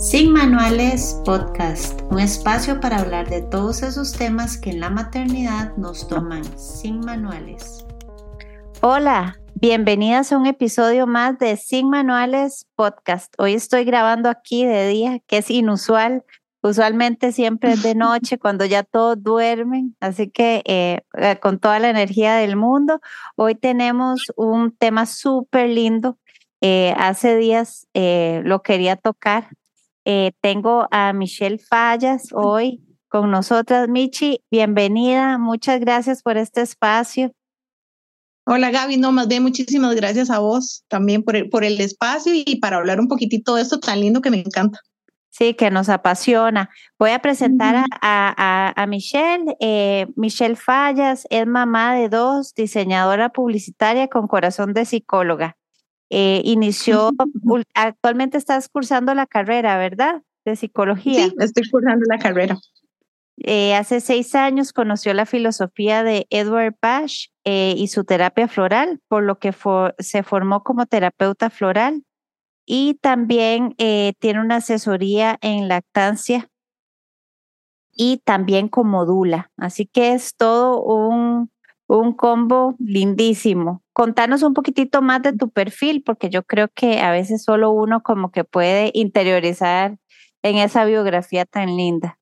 Sin Manuales Podcast, un espacio para hablar de todos esos temas que en la maternidad nos toman sin manuales. Hola, bienvenidas a un episodio más de Sin Manuales Podcast. Hoy estoy grabando aquí de día, que es inusual. Usualmente siempre es de noche cuando ya todos duermen, así que eh, eh, con toda la energía del mundo, hoy tenemos un tema súper lindo. Eh, hace días lo quería tocar eh, tengo a Michelle Fallas hoy con nosotras. Michi, bienvenida. Muchas gracias por este espacio. Hola Gaby, no, más bien muchísimas gracias a vos también por el, por el espacio y para hablar un poquitito de esto tan lindo que me encanta. Sí, que nos apasiona. Voy a presentar a, a, Michelle. Eh, Michelle Fallas es mamá de dos, diseñadora publicitaria con corazón de psicóloga. Eh, inició, actualmente estás cursando la carrera, ¿verdad? De psicología. Sí, estoy cursando la carrera. Eh, hace seis años conoció la filosofía de Edward Bash eh, y su terapia floral, por lo que se formó como terapeuta floral y también tiene una asesoría en lactancia y también como dula. Así que es todo un, un combo lindísimo. Contanos un poquitito más de tu perfil, porque yo creo que a veces solo uno como que puede interiorizar en esa biografía tan linda.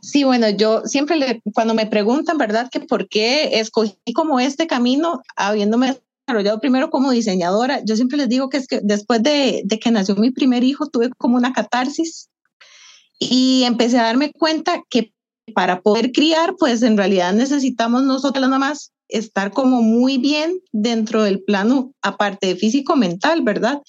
Sí, bueno, yo siempre cuando me preguntan, ¿verdad? Que por qué escogí como este camino, habiéndome desarrollado primero como diseñadora, yo siempre les digo que es que después de, de que nació mi primer hijo, tuve como una catarsis y empecé a darme cuenta que para poder criar, pues en realidad necesitamos nosotras nada más estar como muy bien dentro del plano, aparte de físico-mental, ¿verdad?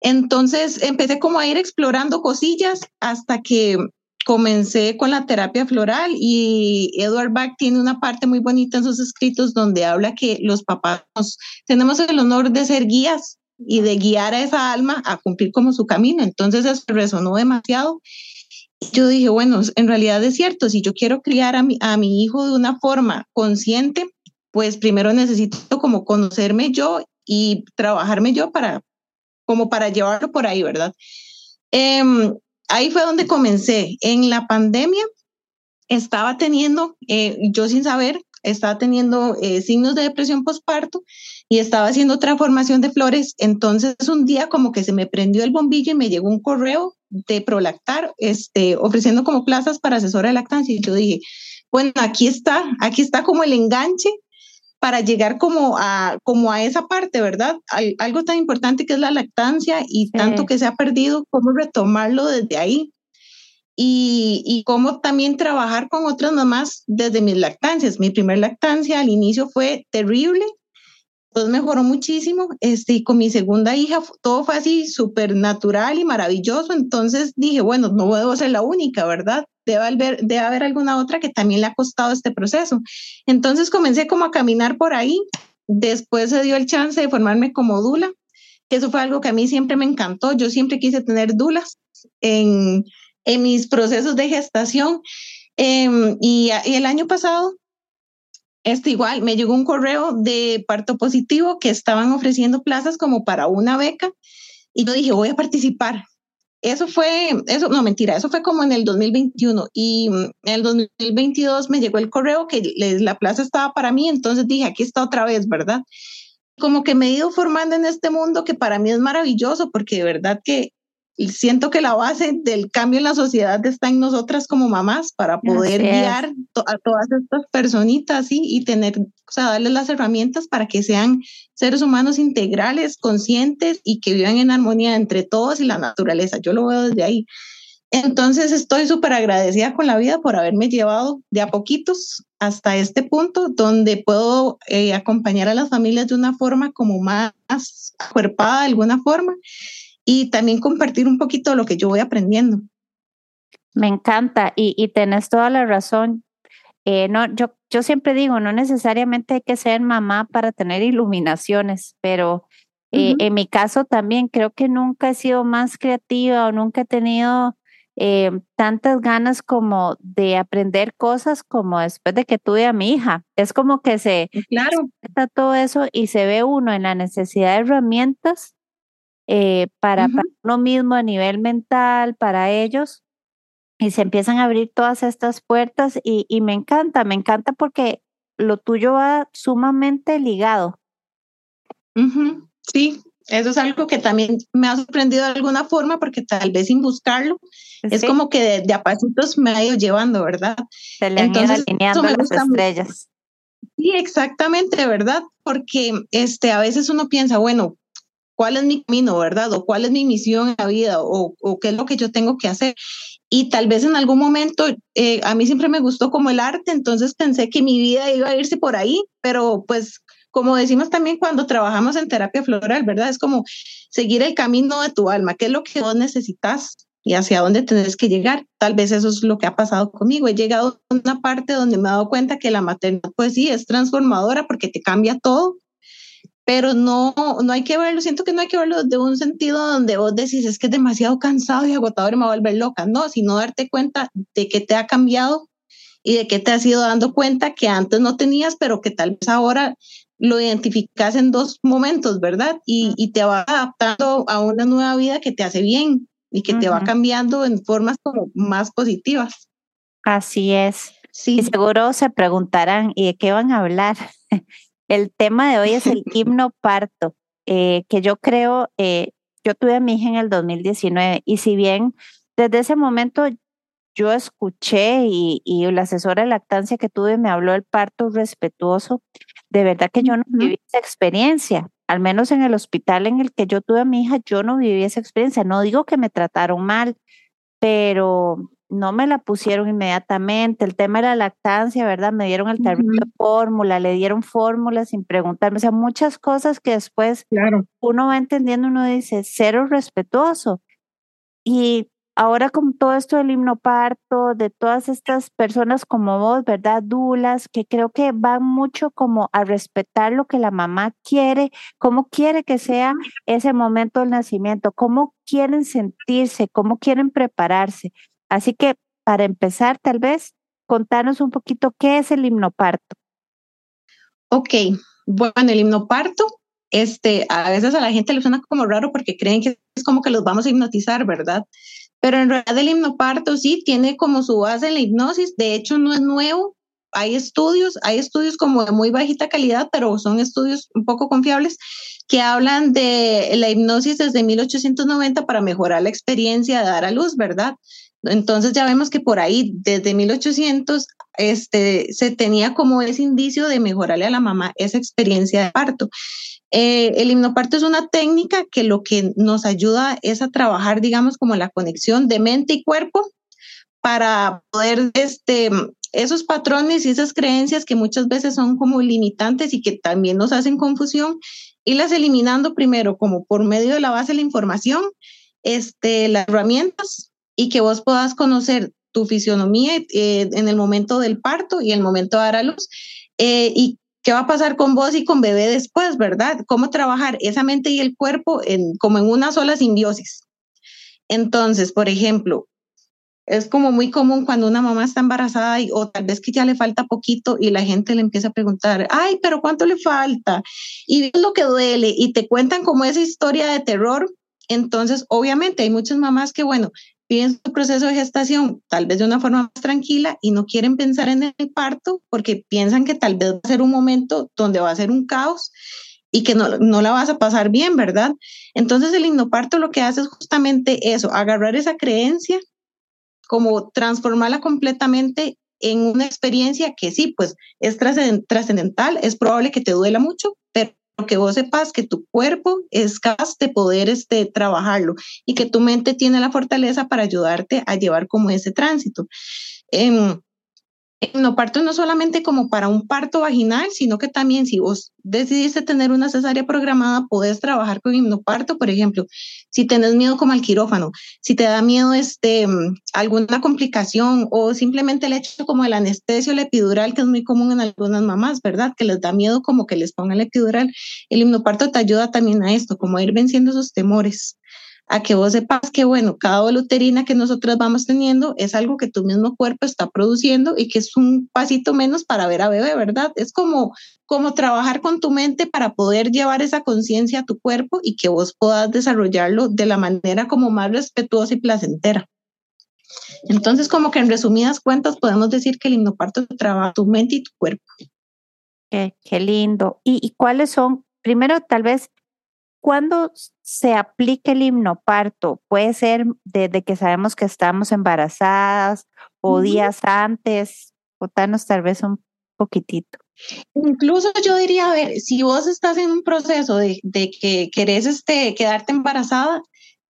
Entonces empecé como a ir explorando cosillas hasta que comencé con la terapia floral y Edward Bach tiene una parte muy bonita en sus escritos donde habla que los papás tenemos el honor de ser guías y de guiar a esa alma a cumplir como su camino. Entonces eso resonó demasiado yo dije, bueno, en realidad es cierto, si yo quiero criar a mi, a mi hijo de una forma consciente, pues primero necesito como conocerme yo y trabajarme yo para, como para llevarlo por ahí, ¿verdad? Em, ahí fue donde comencé. En la pandemia estaba teniendo, eh, yo sin saber, estaba teniendo eh, signos de depresión postparto y estaba haciendo otra formación de flores. Entonces un día como que se me prendió el bombillo y me llegó un correo de Prolactar, este, ofreciendo como plazas para asesora de lactancia. Y yo dije, bueno, aquí está, aquí está como el enganche para llegar como a, como a esa parte, ¿verdad? algo tan importante que es la lactancia y tanto que se ha perdido, cómo retomarlo desde ahí. Y, y cómo también trabajar con otras mamás desde mis lactancias. Mi primer lactancia al inicio fue terrible, pues mejoró muchísimo. Este, y con mi segunda hija todo fue así súper natural y maravilloso. Entonces dije, bueno, no debo ser la única, ¿verdad? Debe haber, debe haber alguna otra que también le ha costado este proceso. Entonces comencé como a caminar por ahí. Después se dio el chance de formarme como dula, que eso fue algo que a mí siempre me encantó. Yo siempre quise tener dulas en, en mis procesos de gestación. Em, y el año pasado este igual, me llegó un correo de parto positivo que estaban ofreciendo plazas como para una beca y yo dije, voy a participar. Eso fue, eso no mentira, eso fue como en el 2021 y mm, en el 2022 me llegó el correo que la plaza estaba para mí, entonces dije, aquí está otra vez, ¿verdad? Como que me he ido formando en este mundo que para mí es maravilloso porque de verdad que siento que la base del cambio en la sociedad está en nosotras como mamás para poder guiar a todas estas personitas ¿sí? y tener, o sea, darles las herramientas para que sean seres humanos integrales, conscientes y que vivan en armonía entre todos y la naturaleza. Yo lo veo desde ahí. Entonces estoy súper agradecida con la vida por haberme llevado de a poquitos hasta este punto donde puedo eh, acompañar a las familias de una forma como más cuerpada de alguna forma y también compartir un poquito lo que yo voy aprendiendo. Me encanta y, y tenés toda la razón. Eh, no, yo, yo siempre digo, no necesariamente hay que ser mamá para tener iluminaciones, pero eh, en mi caso también creo que nunca he sido más creativa o nunca he tenido eh, tantas ganas como de aprender cosas como después de que tuve a mi hija. Es como que se claro. todo eso y se ve uno en la necesidad de herramientas eh, para, uno mismo a nivel mental, para ellos, y se empiezan a abrir todas estas puertas y, y me encanta, me encanta porque lo tuyo va sumamente ligado. Sí, eso es algo que también me ha sorprendido de alguna forma porque tal vez sin buscarlo, es como que de, a pasitos me ha ido llevando, ¿verdad? Se le han Entonces, alineando las estrellas. Sí, exactamente, ¿verdad? Porque este, a veces uno piensa, bueno, ¿cuál es mi camino, verdad? O cuál es mi misión en la vida, o, o qué es lo que yo tengo que hacer. Y tal vez en algún momento, eh, a mí siempre me gustó como el arte, entonces pensé que mi vida iba a irse por ahí, pero pues como decimos también cuando trabajamos en terapia floral, ¿verdad? Es como seguir el camino de tu alma, qué es lo que vos necesitas y hacia dónde tenés que llegar. Tal vez eso es lo que ha pasado conmigo. He llegado a una parte donde me he dado cuenta que la maternidad, pues sí, es transformadora porque te cambia todo, pero no, no hay que verlo, siento que no hay que verlo de un sentido donde vos decís es que es demasiado cansado y agotador y me va a volver loca, no, sino darte cuenta de que te ha cambiado y de que te has ido dando cuenta que antes no tenías, pero que tal vez ahora lo identificas en dos momentos, ¿verdad? Y, y, te va adaptando a una nueva vida que te hace bien y que te va cambiando en formas como más positivas. Así es. Sí. Y seguro se preguntarán, ¿y de qué van a hablar? el tema de hoy es el himno parto, eh, que yo creo, eh, yo tuve a mi hija en el 2019 y si bien desde ese momento yo escuché y, y la asesora de lactancia que tuve me habló del parto respetuoso, de verdad que yo no viví esa experiencia, al menos en el hospital en el que yo tuve a mi hija, yo no viví esa experiencia. No digo que me trataron mal, pero no me la pusieron inmediatamente. El tema de la lactancia, ¿verdad? Me dieron el término de fórmula, le dieron fórmulas sin preguntarme. O sea, muchas cosas que después uno va entendiendo, uno dice, cero respetuoso. Y ahora con todo esto del himnoparto, de todas estas personas como vos, ¿verdad? Dulas, que creo que van mucho como a respetar lo que la mamá quiere, cómo quiere que sea ese momento del nacimiento, cómo quieren sentirse, cómo quieren prepararse. Así que para empezar, tal vez, contanos un poquito qué es el himnoparto. Ok, bueno, el himnoparto este, a veces a la gente le suena como raro porque creen que es como que los vamos a hipnotizar, ¿verdad? Pero en realidad el hipnoparto sí tiene como su base en la hipnosis, de hecho no es nuevo, hay estudios, hay estudios como de muy bajita calidad, pero son estudios un poco confiables que hablan de la hipnosis desde 1890 para mejorar la experiencia de dar a luz, ¿verdad? Entonces ya vemos que por ahí, desde 1800, este, se tenía como ese indicio de mejorarle a la mamá esa experiencia de parto. Eh, el himnoparto es una técnica que lo que nos ayuda es a trabajar, digamos, como la conexión de mente y cuerpo para poder, este, esos patrones y esas creencias que muchas veces son como limitantes y que también nos hacen confusión, irlas eliminando primero como por medio de la base de la información, este, las herramientas y que vos puedas conocer tu fisionomía eh, en el momento del parto y el momento de dar a luz eh, y ¿Qué va a pasar con vos y con bebé después, verdad? ¿Cómo trabajar esa mente y el cuerpo en, como en una sola simbiosis? Entonces, por ejemplo, es como muy común cuando una mamá está embarazada y, o tal vez que ya le falta poquito y la gente le empieza a preguntar, ay, pero ¿cuánto le falta? Y lo que duele y te cuentan como esa historia de terror. Entonces, obviamente hay muchas mamás que, bueno, viven su proceso de gestación tal vez de una forma más tranquila y no quieren pensar en el parto porque piensan que tal vez va a ser un momento donde va a ser un caos y que no, no la vas a pasar bien, ¿verdad? Entonces el hipnoparto lo que hace es justamente eso, agarrar esa creencia, como transformarla completamente en una experiencia que sí, pues es trascendental, es probable que te duela mucho, que vos sepas que tu cuerpo es capaz de poder este, trabajarlo y que tu mente tiene la fortaleza para ayudarte a llevar como ese tránsito. Eh, parto no solamente como para un parto vaginal, sino que también si vos decidiste tener una cesárea programada, puedes trabajar con hipnoparto, por ejemplo, si tenés miedo como al quirófano, si te da miedo este, alguna complicación o simplemente el hecho como el anestesio, el epidural, que es muy común en algunas mamás, ¿verdad? Que les da miedo como que les pongan el epidural. El hipnoparto te ayuda también a esto, como a ir venciendo esos temores. A que vos sepas que, bueno, cada voluterina que nosotros vamos teniendo es algo que tu mismo cuerpo está produciendo y que es un pasito menos para ver a bebé, ¿verdad? Es como, como trabajar con tu mente para poder llevar esa conciencia a tu cuerpo y que vos puedas desarrollarlo de la manera como más respetuosa y placentera. Entonces, como que en resumidas cuentas, podemos decir que el himnoparto trabaja tu mente y tu cuerpo. Qué, qué lindo. ¿Y, ¿Y cuáles son, primero, tal vez, ¿Cuándo se aplica el himnoparto? Puede ser desde que sabemos que estamos embarazadas o días antes. Contanos tal vez un poquitito. Incluso yo diría, a ver, si vos estás en un proceso de, de que querés este, quedarte embarazada,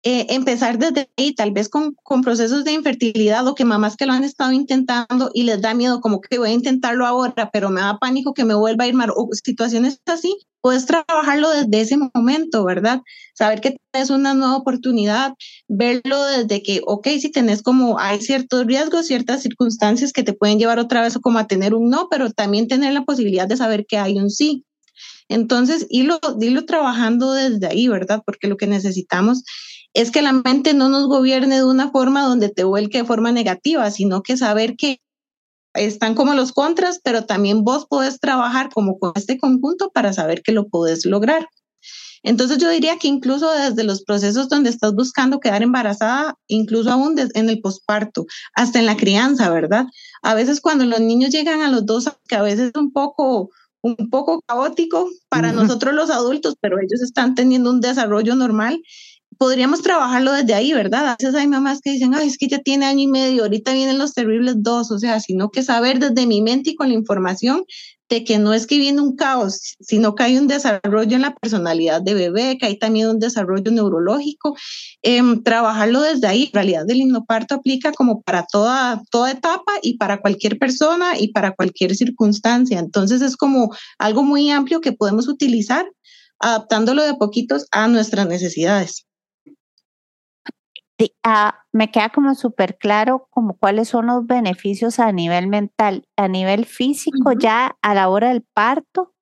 eh, empezar desde ahí, tal vez con, con, procesos de infertilidad o que mamás que lo han estado intentando y les da miedo como que voy a intentarlo ahora, pero me da pánico que me vuelva a ir mal o situaciones así, puedes trabajarlo desde ese momento, ¿verdad? Saber que es una nueva oportunidad, verlo desde que, ok, si tenés como, hay ciertos riesgos, ciertas circunstancias que te pueden llevar otra vez como a tener un no, pero también tener la posibilidad de saber que hay un sí. Entonces, irlo, irlo trabajando desde ahí, ¿verdad? Porque lo que necesitamos es que la mente no nos gobierne de una forma donde te vuelque de forma negativa, sino que saber que están como los contras, pero también vos podés trabajar como con este conjunto para saber que lo podés lograr. Entonces yo diría que incluso desde los procesos donde estás buscando quedar embarazada, incluso aún en el posparto, hasta en la crianza, ¿verdad? A veces cuando los niños llegan a los dos, que a veces es un poco, un poco caótico para nosotros los adultos, pero ellos están teniendo un desarrollo normal podríamos trabajarlo desde ahí, ¿verdad? A veces hay mamás que dicen, ay, es que ya tiene año y medio, ahorita vienen los terribles dos, o sea, sino que saber desde mi mente y con la información de que no es que viene un caos, sino que hay un desarrollo en la personalidad de bebé, que hay también un desarrollo neurológico. Em, trabajarlo desde ahí, en realidad el hipnoparto aplica como para toda, toda etapa y para cualquier persona y para cualquier circunstancia. Entonces es como algo muy amplio que podemos utilizar adaptándolo de poquitos a nuestras necesidades. Ah, me queda como súper claro como cuáles son los beneficios a nivel mental, a nivel físico ya a la hora del parto.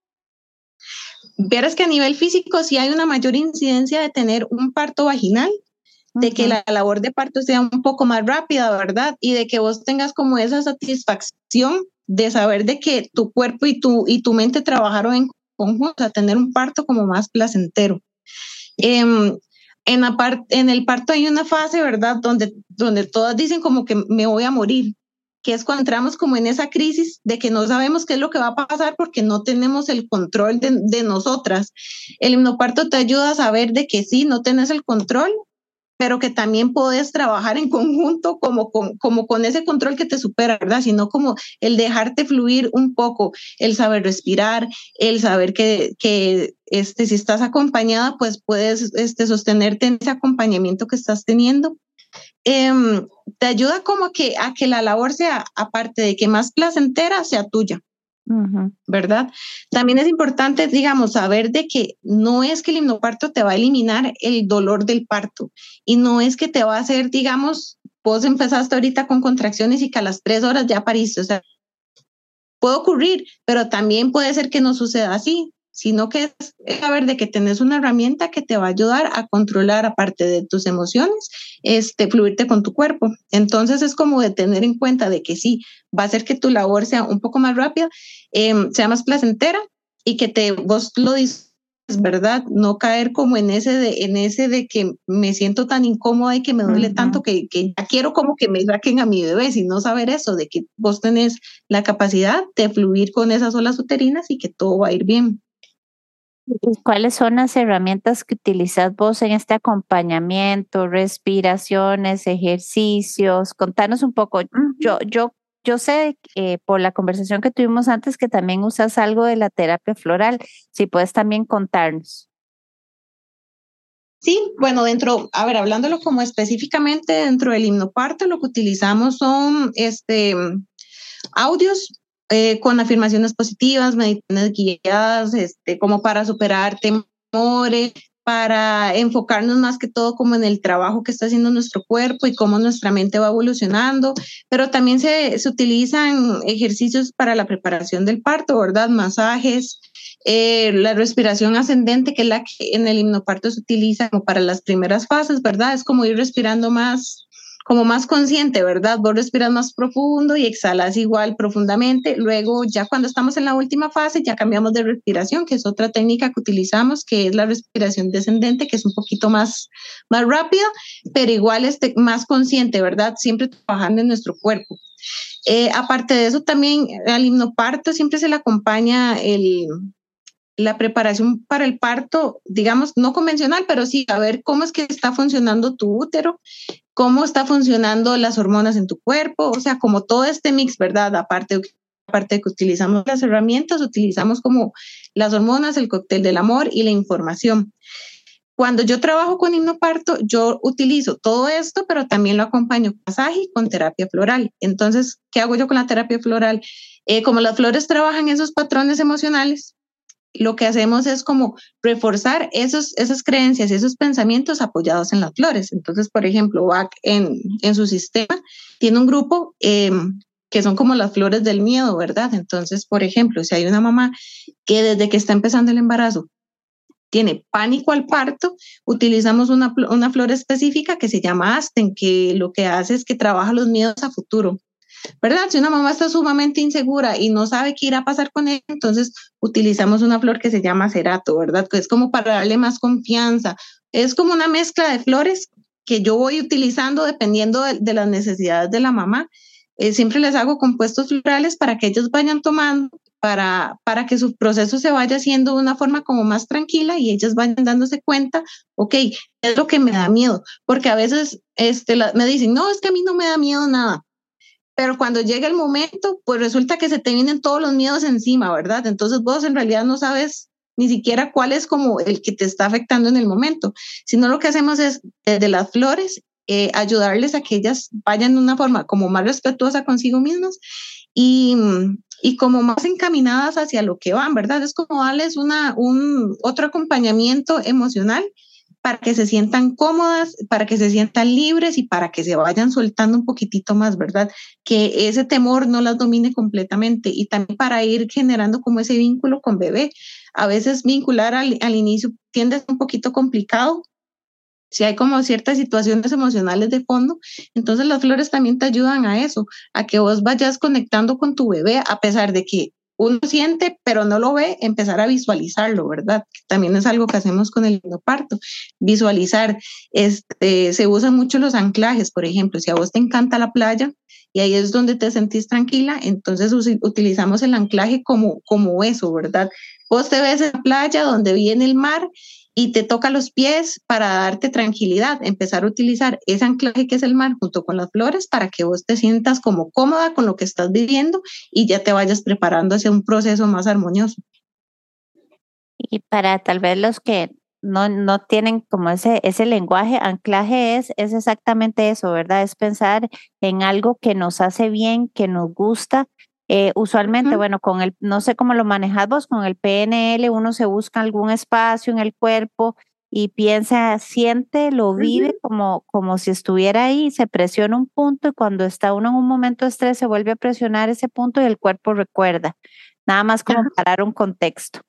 Verás que a nivel físico sí hay una mayor incidencia de tener un parto vaginal, de que la labor de parto sea un poco más rápida, ¿verdad? Y de que vos tengas como esa satisfacción de saber de que tu cuerpo y tu, y tu mente trabajaron en conjunto, a tener un parto como más placentero. Em, en, el parto hay una fase, ¿verdad? Donde, donde todas dicen como que me voy a morir, que es cuando entramos como en esa crisis de que no sabemos qué es lo que va a pasar porque no tenemos el control de, de nosotras. El hipnoparto te ayuda a saber de que sí, no tenés el control, pero que también puedes trabajar en conjunto como con, como con ese control que te supera, ¿verdad? Sino como el dejarte fluir un poco, el saber respirar, el saber que, que este, si estás acompañada, pues puedes este, sostenerte en ese acompañamiento que estás teniendo. Em, te ayuda como que a que la labor sea, aparte de que más placentera, sea tuya. ¿Verdad? También es importante, digamos, saber de que no es que el hipnoparto te va a eliminar el dolor del parto y no es que te va a hacer, digamos, vos empezaste ahorita con contracciones y que a las tres horas ya pariste, o sea, puede ocurrir, pero también puede ser que no suceda así sino que es saber de que tenés una herramienta que te va a ayudar a controlar, aparte de tus emociones, este, fluirte con tu cuerpo. Entonces es como de tener en cuenta de que sí, va a hacer que tu labor sea un poco más rápida, em, sea más placentera y que te, vos lo dices, ¿verdad? No caer como en ese de, en ese de que me siento tan incómoda y que me duele tanto que, que ya quiero como que me saquen a mi bebé, sino saber eso, de que vos tenés la capacidad de fluir con esas olas uterinas y que todo va a ir bien. ¿Cuáles son las herramientas que utilizas vos en este acompañamiento, respiraciones, ejercicios? Contanos un poco. Yo, yo, yo sé eh, por la conversación que tuvimos antes que también usas algo de la terapia floral. Si puedes también contarnos. Sí, bueno, dentro, a ver, hablándolo como específicamente dentro del himnoparto, lo que utilizamos son este audios eh, con afirmaciones positivas, meditaciones guiadas, este, como para superar temores, para enfocarnos más que todo como en el trabajo que está haciendo nuestro cuerpo y cómo nuestra mente va evolucionando, pero también se, se utilizan ejercicios para la preparación del parto, ¿verdad? Masajes, Eh, la respiración ascendente, que es la que en el himnoparto se utiliza como para las primeras fases, ¿verdad? Es como ir respirando más como más consciente, ¿verdad? Vos respiras más profundo y exhalas igual profundamente. Luego, ya cuando estamos en la última fase, ya cambiamos de respiración, que es otra técnica que utilizamos, que es la respiración descendente, que es un poquito más, más rápida, pero igual este, más consciente, ¿verdad? Siempre trabajando en nuestro cuerpo. Eh, aparte de eso, también al himnoparto siempre se le acompaña el, la preparación para el parto, digamos, no convencional, pero sí a ver cómo es que está funcionando tu útero, cómo está funcionando las hormonas en tu cuerpo, o sea, como todo este mix, ¿verdad? Aparte, aparte de que utilizamos las herramientas, utilizamos como las hormonas, el cóctel del amor y la información. Cuando yo trabajo con himnoparto, yo utilizo todo esto, pero también lo acompaño con masaje con terapia floral. Entonces, ¿qué hago yo con la terapia floral? Eh, como las flores trabajan esos patrones emocionales, lo que hacemos es como reforzar esos, esas creencias, esos pensamientos apoyados en las flores. Entonces, por ejemplo, Bach en, en su sistema tiene un grupo em, que son como las flores del miedo, ¿verdad? Entonces, por ejemplo, si hay una mamá que desde que está empezando el embarazo tiene pánico al parto, utilizamos una, una flor específica que se llama Asten, que lo que hace es que trabaja los miedos a futuro. ¿Verdad? Si una mamá está sumamente insegura y no sabe qué irá a pasar con ella, entonces utilizamos una flor que se llama cerato, ¿verdad? Que es como para darle más confianza. Es como una mezcla de flores que yo voy utilizando dependiendo de, las necesidades de la mamá. Eh, siempre les hago compuestos florales para que ellos vayan tomando, para, para que su proceso se vaya haciendo de una forma como más tranquila y ellas vayan dándose cuenta, ok, es lo que me da miedo, porque a veces este, me dicen, no, es que a mí no me da miedo nada pero cuando llega el momento, pues resulta que se te vienen todos los miedos encima, ¿verdad? Entonces vos en realidad no sabes ni siquiera cuál es como el que te está afectando en el momento, sino lo que hacemos es desde las flores eh, ayudarles a que ellas vayan de una forma como más respetuosa consigo mismas y, y como más encaminadas hacia lo que van, ¿verdad? Es como darles una, un, otro acompañamiento emocional para que se sientan cómodas, para que se sientan libres y para que se vayan soltando un poquitito más, ¿verdad? Que ese temor no las domine completamente y también para ir generando como ese vínculo con bebé. A veces vincular al, al inicio tiende a ser un poquito complicado, si hay como ciertas situaciones emocionales de fondo, entonces las flores también te ayudan a eso, a que vos vayas conectando con tu bebé, a pesar de que uno siente, pero no lo ve, empezar a visualizarlo, ¿verdad? También es algo que hacemos con el parto, visualizar. Este, se usan mucho los anclajes, por ejemplo, si a vos te encanta la playa y ahí es donde te sentís tranquila, entonces utilizamos el anclaje como, como eso, ¿verdad? Vos te ves en la playa donde viene el mar y te toca los pies para darte tranquilidad, empezar a utilizar ese anclaje que es el mar junto con las flores para que vos te sientas como cómoda con lo que estás viviendo y ya te vayas preparando hacia un proceso más armonioso. Y para tal vez los que no, no tienen como ese, ese lenguaje, anclaje es, es exactamente eso, ¿verdad? Es pensar en algo que nos hace bien, que nos gusta eh, usualmente, bueno, con el, no sé cómo lo manejas vos, con el PNL uno se busca algún espacio en el cuerpo y piensa, siente, lo vive como, como si estuviera ahí, se presiona un punto y cuando está uno en un momento de estrés se vuelve a presionar ese punto y el cuerpo recuerda. Nada más como para dar un contexto.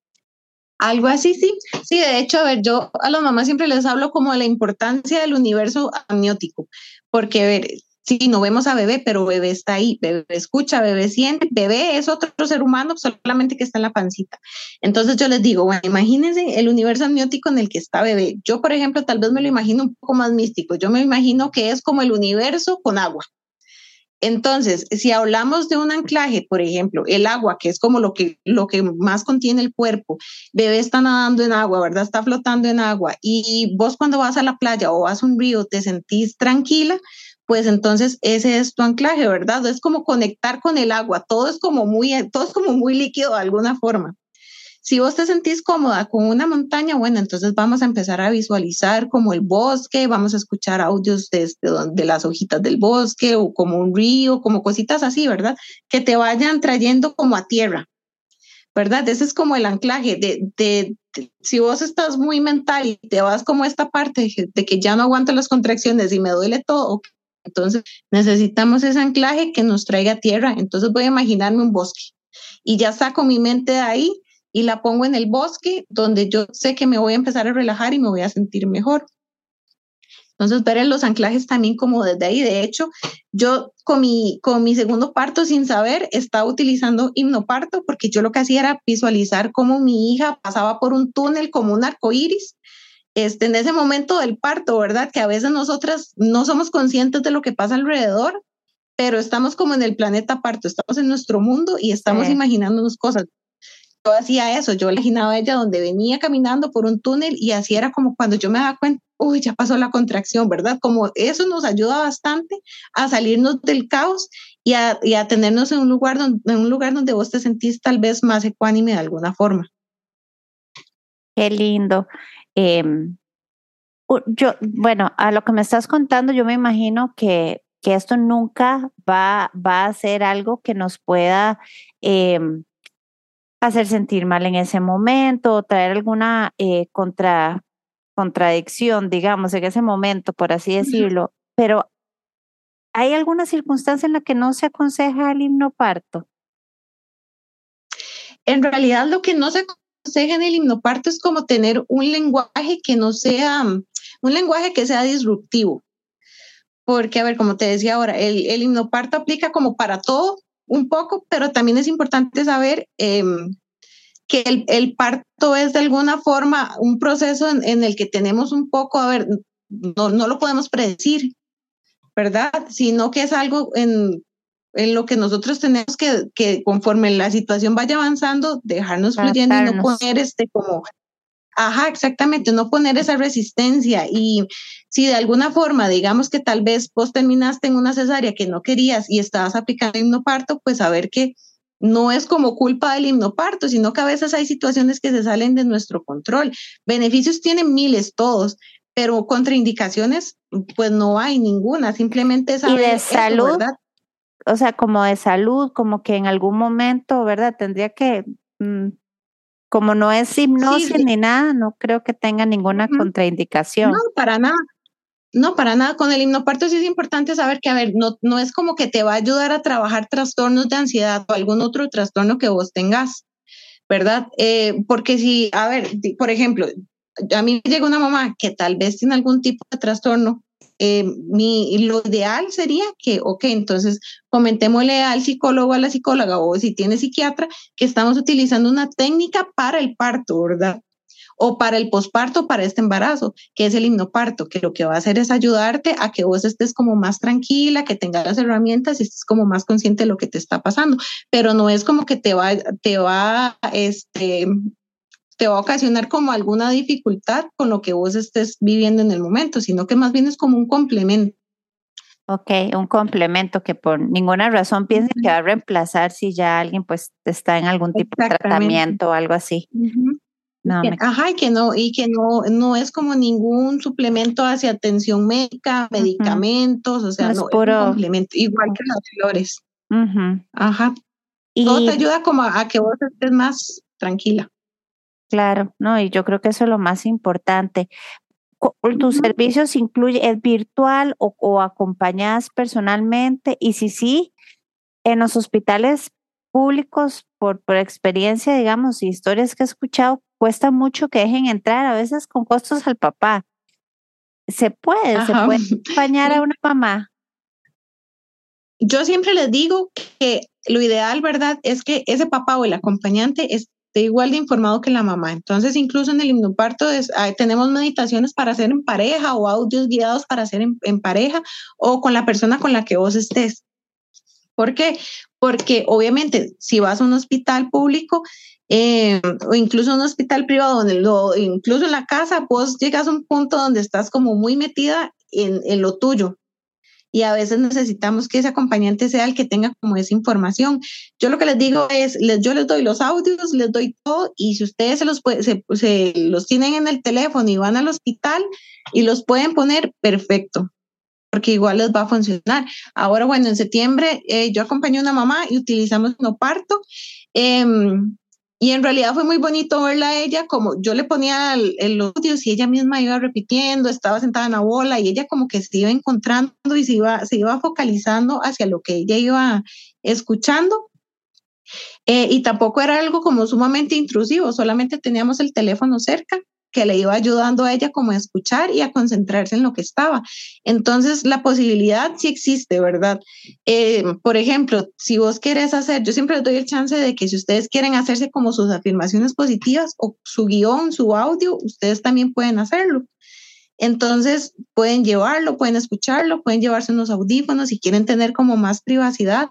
Algo así, sí. Sí, de hecho, a ver, yo a las mamás siempre les hablo como de la importancia del universo amniótico, porque, a ver, Sí, no vemos a bebé, pero bebé está ahí, bebé escucha, bebé siente, bebé es otro ser humano solamente que está en la pancita. Entonces yo les digo, bueno, imagínense el universo amniótico en el que está bebé. Yo, por ejemplo, tal vez me lo imagino un poco más místico. Yo me imagino que es como el universo con agua. Entonces, si hablamos de un anclaje, por ejemplo, el agua, que es como lo que, lo que más contiene el cuerpo, bebé está nadando en agua, ¿verdad? Está flotando en agua. Y vos cuando vas a la playa o vas a un río te sentís tranquila, pues entonces ese es tu anclaje, ¿verdad? Es como conectar con el agua, todo es como muy, todo es como muy líquido de alguna forma. Si vos te sentís cómoda con una montaña, bueno, entonces vamos a empezar a visualizar como el bosque, vamos a escuchar audios de, de, las hojitas del bosque o como un río, como cositas así, ¿verdad? Que te vayan trayendo como a tierra, ¿verdad? Ese es como el anclaje de, de, si vos estás muy mental y te vas como esta parte de que ya no aguanto las contracciones y me duele todo, entonces necesitamos ese anclaje que nos traiga tierra. Entonces voy a imaginarme un bosque y ya saco mi mente de ahí y la pongo en el bosque donde yo sé que me voy a empezar a relajar y me voy a sentir mejor. Entonces, ver los anclajes también como desde ahí. De hecho, yo con mi, con mi segundo parto sin saber estaba utilizando hipnoparto porque yo lo que hacía era visualizar cómo mi hija pasaba por un túnel como un arco iris. Este, en ese momento del parto, ¿verdad? Que a veces nosotras no somos conscientes de lo que pasa alrededor, pero estamos como en el planeta parto, estamos en nuestro mundo y estamos imaginándonos cosas yo hacía eso, yo imaginaba a ella donde venía caminando por un túnel y así era como cuando yo me daba cuenta, uy, ya pasó la contracción, ¿verdad? Como eso nos ayuda bastante a salirnos del caos y a, y a tenernos en un, lugar donde, en un lugar donde vos te sentís tal vez más ecuánime de alguna forma. Qué lindo. Em, yo, bueno, a lo que me estás contando, yo me imagino que, que esto nunca va, va a ser algo que nos pueda eh, hacer sentir mal en ese momento o traer alguna eh, contra, contradicción, digamos, en ese momento, por así decirlo. Pero ¿hay alguna circunstancia en la que no se aconseja el himnoparto? En realidad lo que no se aconseja en el himnoparto es como tener un lenguaje que no sea, un lenguaje que sea disruptivo. Porque, a ver, como te decía ahora, el, el himnoparto aplica como para todo, un poco, pero también es importante saber em, que el, parto es de alguna forma un proceso en, el que tenemos un poco, a ver, no, no lo podemos predecir, ¿verdad? Sino que es algo en, en lo que nosotros tenemos que, que, conforme la situación vaya avanzando, dejarnos fluyendo y no poner este como Ajá, exactamente, no poner esa resistencia. Y si de alguna forma, digamos que tal vez vos terminaste en una cesárea que no querías y estabas aplicando himnoparto, pues saber que no es como culpa del himnoparto, sino que a veces hay situaciones que se salen de nuestro control. Beneficios tienen miles todos, pero contraindicaciones, pues no hay ninguna, simplemente es... Y de salud, o sea, como de salud, como que en algún momento, ¿verdad? Tendría que... Mm, como no es hipnosis ni nada, no creo que tenga ninguna contraindicación. No, para nada. No, para nada. Con el hipnoparto sí es importante saber que, a ver, no, no es como que te va a ayudar a trabajar trastornos de ansiedad o algún otro trastorno que vos tengas, ¿verdad? Eh, porque si, a ver, por ejemplo, a mí llega una mamá que tal vez tiene algún tipo de trastorno eh, mi, lo ideal sería que, ok, entonces comentémosle al psicólogo, a la psicóloga o si tiene psiquiatra, que estamos utilizando una técnica para el parto, ¿verdad? O para el posparto, para este embarazo, que es el himnoparto, que lo que va a hacer es ayudarte a que vos estés como más tranquila, que tengas las herramientas y estés como más consciente de lo que te está pasando, pero no es como que te va, te va, este, te va a ocasionar como alguna dificultad con lo que vos estés viviendo en el momento, sino que más bien es como un complemento. Ok, un complemento que por ninguna razón piense que va a reemplazar si ya alguien pues está en algún tipo de tratamiento o algo así. Ajá, y que no, y que no, no es como ningún suplemento hacia atención médica, medicamentos, o sea, no, es, un complemento, igual que las flores. Ajá. Y Todo te ayuda como a que vos estés más tranquila. Claro, no, y yo creo que eso es lo más importante. ¿Tus servicios incluye, es virtual o, o acompañadas personalmente? Y si sí, en los hospitales públicos, por, por experiencia, digamos, y historias que he escuchado, cuesta mucho que dejen entrar, a veces con costos al papá. Se puede, se puede acompañar a una mamá. Yo siempre les digo que lo ideal, ¿verdad? Es que ese papá o el acompañante es, igual de informado que la mamá. Entonces, incluso en el himnoparto tenemos meditaciones para hacer en pareja o audios guiados para hacer en, pareja o con la persona con la que vos estés. ¿Por qué? Porque obviamente si vas a un hospital público eh, o incluso un hospital privado, donde lo, incluso en la casa, vos llegas a un punto donde estás como muy metida en, en lo tuyo, y a veces necesitamos que ese acompañante sea el que tenga como esa información. Yo lo que les digo es, yo les doy los audios, les doy todo y si ustedes se los, se, los tienen en el teléfono y van al hospital y los pueden poner, perfecto porque igual les va a funcionar. Ahora, bueno, en septiembre eh, yo acompañé a una mamá y utilizamos no parto. Em, y en realidad fue muy bonito verla a ella, como yo le ponía el, el audio y ella misma iba repitiendo, estaba sentada en la bola y ella como que se iba encontrando y se iba, se iba focalizando hacia lo que ella iba escuchando. Eh, y tampoco era algo como sumamente intrusivo, solamente teníamos el teléfono cerca que le iba ayudando a ella como a escuchar y a concentrarse en lo que estaba. Entonces, la posibilidad sí existe, ¿verdad? Eh, por ejemplo, si vos quieres hacer, yo siempre les doy el chance de que si ustedes quieren hacerse como sus afirmaciones positivas o su guion, su audio, ustedes también pueden hacerlo. Entonces, pueden llevarlo, pueden escucharlo, pueden llevarse unos audífonos si quieren tener como más privacidad.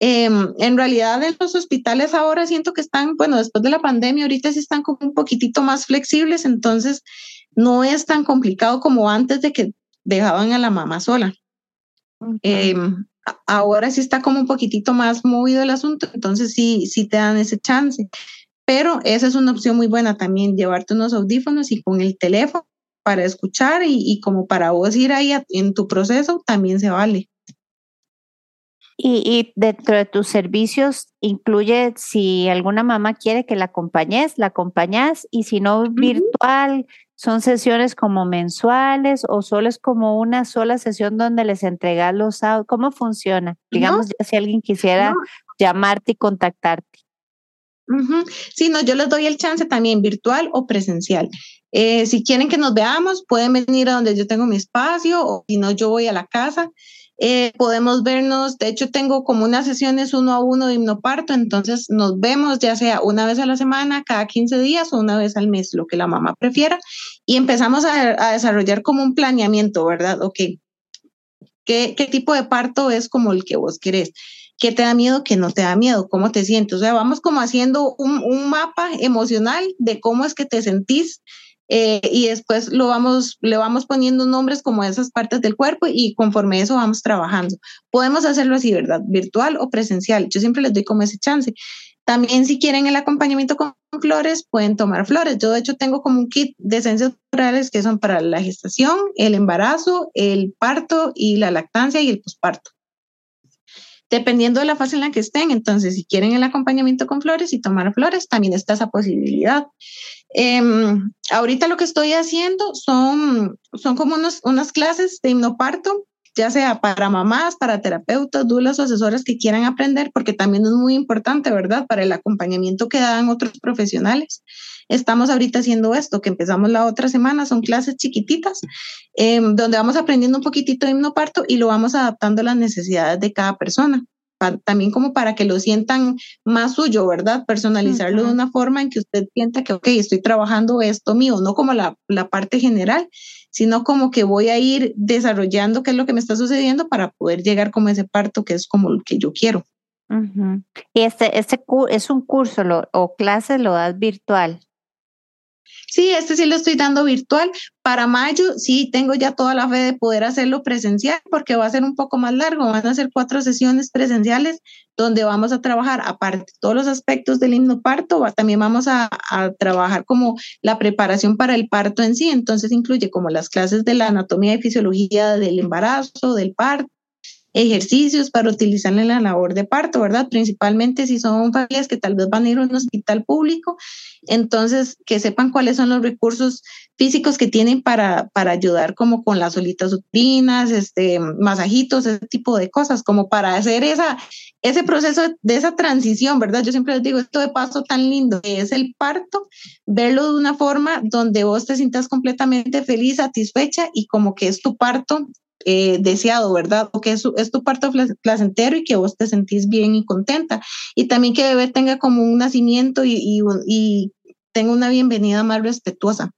Em, en realidad en los hospitales ahora siento que están, bueno, después de la pandemia, ahorita sí están como un poquitito más flexibles, entonces no es tan complicado como antes de que dejaban a la mamá sola. Em, ahora sí está como un poquitito más movido el asunto, entonces sí, sí te dan ese chance. Pero esa es una opción muy buena también, llevarte unos audífonos y con el teléfono para escuchar y, y como para vos ir ahí en tu proceso, también se vale. Y, dentro de tus servicios incluye si alguna mamá quiere que la acompañes, la acompañas y si no virtual, son sesiones como mensuales o solo es como una sola sesión donde les entregas los audios. ¿Cómo funciona? Digamos, si alguien quisiera llamarte y contactarte. Sí, no, yo les doy el chance también virtual o presencial. Eh, si quieren que nos veamos, pueden venir a donde yo tengo mi espacio o si no, yo voy a la casa. Eh, podemos vernos, de hecho tengo como unas sesiones uno a uno de hipnoparto, entonces nos vemos ya sea una vez a la semana, cada 15 días o una vez al mes, lo que la mamá prefiera, y empezamos a, desarrollar como un planeamiento, ¿verdad? Ok, ¿Qué, ¿qué tipo de parto es como el que vos querés? ¿Qué te da miedo? ¿Qué no te da miedo? ¿Cómo te sientes? O sea, vamos como haciendo un, un mapa emocional de cómo es que te sentís eh, y después lo vamos, le vamos poniendo nombres como esas partes del cuerpo y conforme eso vamos trabajando. Podemos hacerlo así, ¿verdad? Virtual o presencial. Yo siempre les doy como ese chance. También si quieren el acompañamiento con flores, pueden tomar flores. Yo de hecho tengo como un kit de esencias florales que son para la gestación, el embarazo, el parto y la lactancia y el posparto dependiendo de la fase en la que estén. Entonces, si quieren el acompañamiento con flores y tomar flores, también está esa posibilidad. Em, ahorita lo que estoy haciendo son, son como unas clases de hipnoparto, ya sea para mamás, para terapeutas, dulas o asesoras que quieran aprender, porque también es muy importante, ¿verdad? Para el acompañamiento que dan otros profesionales. Estamos ahorita haciendo esto, que empezamos la otra semana, son clases chiquititas, em, donde vamos aprendiendo un poquitito de hipnoparto y lo vamos adaptando a las necesidades de cada persona también como para que lo sientan más suyo, ¿verdad? Personalizarlo de una forma en que usted sienta que, ok, estoy trabajando esto mío, no como la, la parte general, sino como que voy a ir desarrollando qué es lo que me está sucediendo para poder llegar como ese parto que es como lo que yo quiero. Y este, este es un curso o clase lo das virtual. Sí, este sí lo estoy dando virtual. Para mayo sí tengo ya toda la fe de poder hacerlo presencial porque va a ser un poco más largo. Van a ser cuatro sesiones presenciales donde vamos a trabajar, aparte todos los aspectos del himno parto, también vamos a trabajar como la preparación para el parto en sí. Entonces incluye como las clases de la anatomía y fisiología del embarazo, del parto ejercicios para utilizar en la labor de parto, ¿verdad? Principalmente si son familias que tal vez van a ir a un hospital público, entonces que sepan cuáles son los recursos físicos que tienen para, para ayudar como con las solitas utrinas, este, masajitos, ese tipo de cosas, como para hacer esa, ese proceso de esa transición, ¿verdad? Yo siempre les digo, esto de paso tan lindo que es el parto, verlo de una forma donde vos te sientas completamente feliz, satisfecha y como que es tu parto eh, deseado, ¿verdad? O que es, es, tu parto placentero y que vos te sentís bien y contenta. Y también que bebé tenga como un nacimiento y, y, tenga una bienvenida más respetuosa.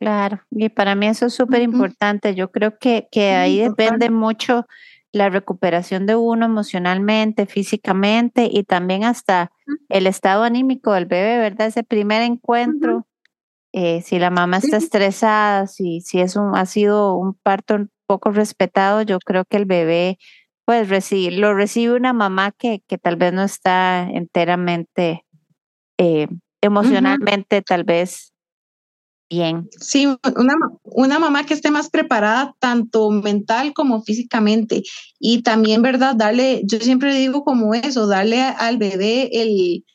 Claro, y para mí eso es súper importante. Yo creo que, que ahí depende mucho la recuperación de uno emocionalmente, físicamente y también hasta el estado anímico del bebé, ¿verdad? Ese primer encuentro, eh, si la mamá está estresada, si, si es un, ha sido un parto poco respetado, yo creo que el bebé pues recibe, lo recibe una mamá que, que tal vez no está enteramente eh, emocionalmente tal vez bien. Sí, una, una mamá que esté más preparada tanto mental como físicamente y también, ¿verdad? Darle, yo siempre digo como eso, darle al bebé el,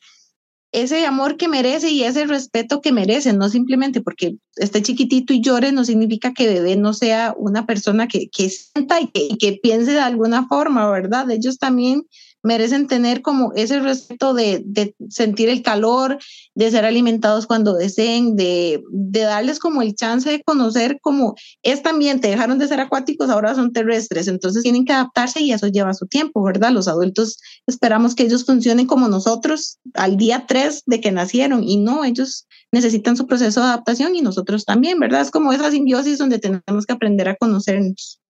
ese amor que merece y ese respeto que merece, no simplemente porque esté chiquitito y llore, no significa que bebé no sea una persona que, que sienta y que, que, piense de alguna forma, ¿verdad? Ellos también merecen tener como ese respeto de, sentir el calor, de ser alimentados cuando deseen, de, de, darles como el chance de conocer como este ambiente, dejaron de ser acuáticos, ahora son terrestres, entonces tienen que adaptarse y eso lleva su tiempo, ¿verdad? Los adultos esperamos que ellos funcionen como nosotros al día 3 de que nacieron y no, ellos necesitan su proceso de adaptación y nosotros también, ¿verdad? Es como esa simbiosis donde tenemos que aprender a conocernos.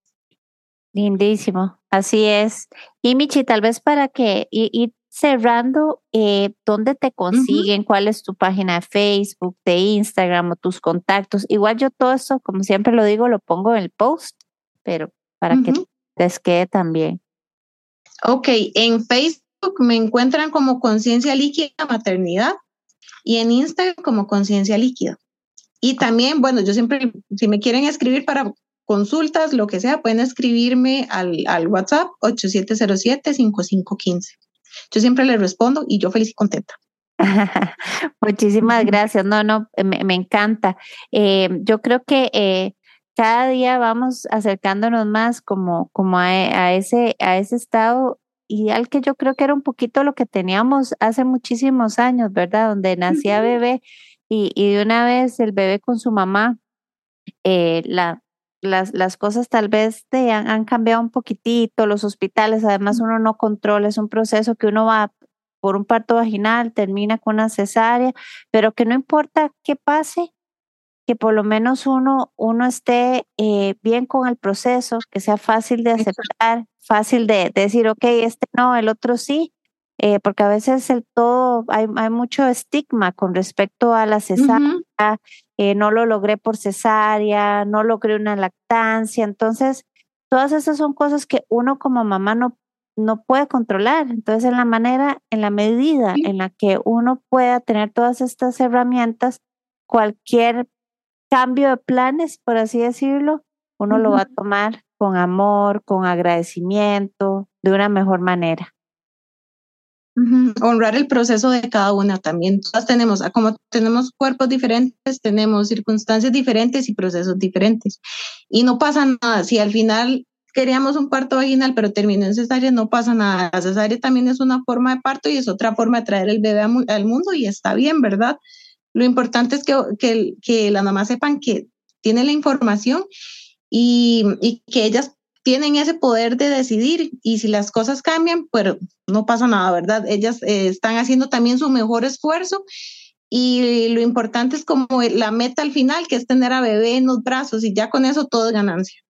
Lindísimo, así es. Y Michi, tal vez para que ir cerrando, eh, ¿dónde te consiguen? ¿Cuál es tu página de Facebook, de Instagram o tus contactos? Igual yo todo eso, como siempre lo digo, lo pongo en el post, pero para que te quede también. Ok, en Facebook me encuentran como Conciencia Líquida Maternidad y en Instagram como Conciencia Líquida. Y también, bueno, yo siempre, si me quieren escribir para consultas, lo que sea, pueden escribirme al, al WhatsApp 8707-5515. Yo siempre les respondo y yo feliz y contenta. Muchísimas gracias. No, no, me, encanta. Eh, yo creo que eh, cada día vamos acercándonos más como, como a, ese, a ese estado ideal que yo creo que era un poquito lo que teníamos hace muchísimos años, ¿verdad? Donde nacía bebé y, y de una vez el bebé con su mamá, eh, la, las, las cosas tal vez te han, cambiado un poquitito, los hospitales, además uno no controla, es un proceso que uno va por un parto vaginal, termina con una cesárea, pero que no importa qué pase, que por lo menos uno, uno esté eh, bien con el proceso, que sea fácil de aceptar, fácil de, decir, ok, este no, el otro sí, eh, porque a veces el todo, hay, hay mucho estigma con respecto a la cesárea, eh, no lo logré por cesárea, no logré una lactancia. Entonces, todas esas son cosas que uno como mamá no, no puede controlar. Entonces, en la manera, en la medida en la que uno pueda tener todas estas herramientas, cualquier cambio de planes, por así decirlo, uno lo va a tomar con amor, con agradecimiento, de una mejor manera. Honrar el proceso de cada una también. Todas tenemos, ah, como tenemos cuerpos diferentes, tenemos circunstancias diferentes y procesos diferentes. Y no pasa nada. Si al final queríamos un parto vaginal, pero terminó en cesárea, no pasa nada. La cesárea también es una forma de parto y es otra forma de traer el bebé al mundo y está bien, ¿verdad? Lo importante es que, que, que las mamás sepan que tienen la información y, y que ellas tienen ese poder de decidir y si las cosas cambian, pues no pasa nada, ¿verdad? Ellas eh, están haciendo también su mejor esfuerzo y lo importante es como la meta al final, que es tener a bebé en los brazos y ya con eso todo es ganancia.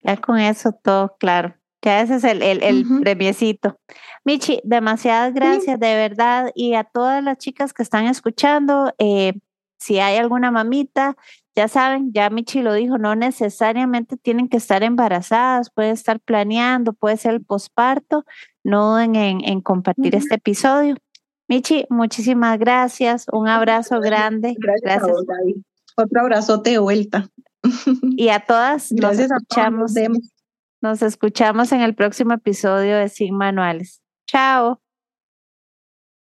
Ya con eso todo, claro. Ya ese es el, el, el premiecito. Michi, demasiadas gracias de verdad y a todas las chicas que están escuchando, eh, si hay alguna mamita ya saben, ya Michi lo dijo, no necesariamente tienen que estar embarazadas, pueden estar planeando, puede ser el posparto, no duden en, compartir este episodio. Michi, muchísimas gracias, un abrazo grande. Gracias. Otro abrazote de vuelta. Y a todas nos escuchamos. nos escuchamos en el próximo episodio de Sin Manuales. Chao.